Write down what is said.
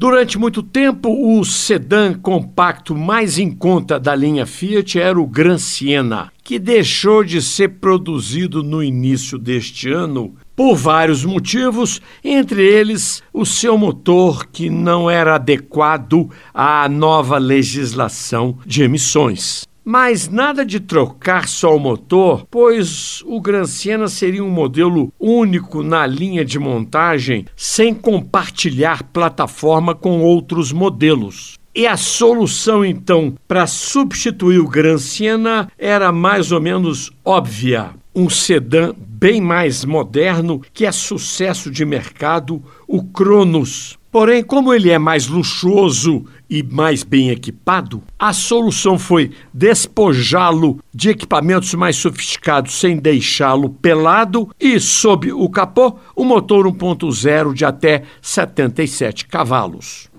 Durante muito tempo, o sedã compacto mais em conta da linha Fiat era o Gran Siena, que deixou de ser produzido no início deste ano por vários motivos, entre eles o seu motor que não era adequado à nova legislação de emissões. Mas nada de trocar só o motor, pois o Gran Siena seria um modelo único na linha de montagem, sem compartilhar plataforma com outros modelos. E a solução, então, para substituir o Gran Siena era mais ou menos óbvia. Um sedã bem mais moderno que é sucesso de mercado, o Cronos. Porém, como ele é mais luxuoso e mais bem equipado, a solução foi despojá-lo de equipamentos mais sofisticados sem deixá-lo pelado e, sob o capô, um motor 1.0 de até 77 cavalos.